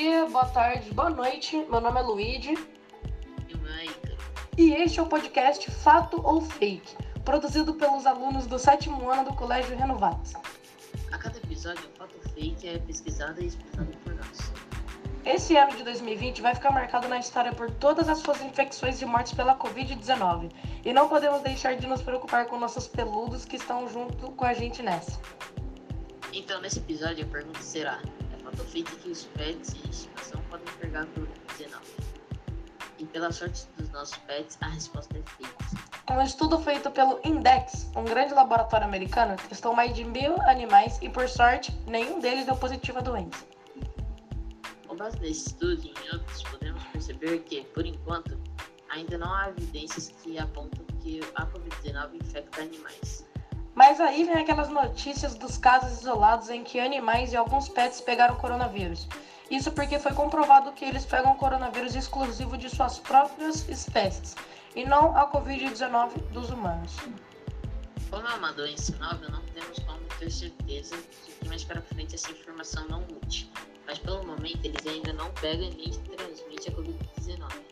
dia, boa tarde, boa noite. Meu nome é Luigi. E o este é o podcast Fato ou Fake, produzido pelos alunos do sétimo ano do Colégio Renovados. A cada episódio, um fato fake é pesquisado e explicado por nós. Esse ano de 2020 vai ficar marcado na história por todas as suas infecções e mortes pela Covid-19. E não podemos deixar de nos preocupar com nossos peludos que estão junto com a gente nessa. Então, nesse episódio, a pergunta será: fato fake que os pets de estimação podem pegar Covid-19? E pela sorte dos nossos pets, a resposta é fake. Um estudo feito pelo Index, um grande laboratório americano, testou mais de mil animais e, por sorte, nenhum deles deu positivo à doença. Com base nesse estudo e em outros, podemos perceber que, por enquanto, ainda não há evidências que apontam que a Covid-19 infecta animais. Mas aí vem aquelas notícias dos casos isolados em que animais e alguns pets pegaram coronavírus. Isso porque foi comprovado que eles pegam coronavírus exclusivo de suas próprias espécies e não a Covid-19 dos humanos. Como é uma doença nova, não temos como ter certeza de que mais para frente essa informação não mude. Mas pelo momento eles ainda não pegam nem transmitem a Covid-19.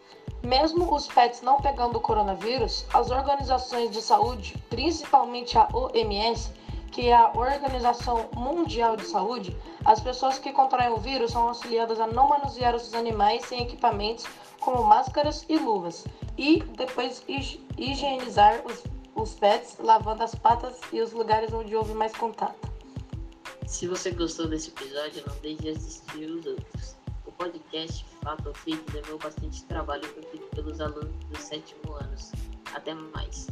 Mesmo os pets não pegando o coronavírus, as organizações de saúde, principalmente a OMS, que é a Organização Mundial de Saúde, as pessoas que contraem o vírus são auxiliadas a não manusear os animais sem equipamentos como máscaras e luvas, e depois higienizar os, os pets, lavando as patas e os lugares onde houve mais contato. Se você gostou desse episódio, não deixe de assistir os outros. Podcast Fato ou Fake bastante trabalho feito pelos alunos dos sétimo anos. Até mais.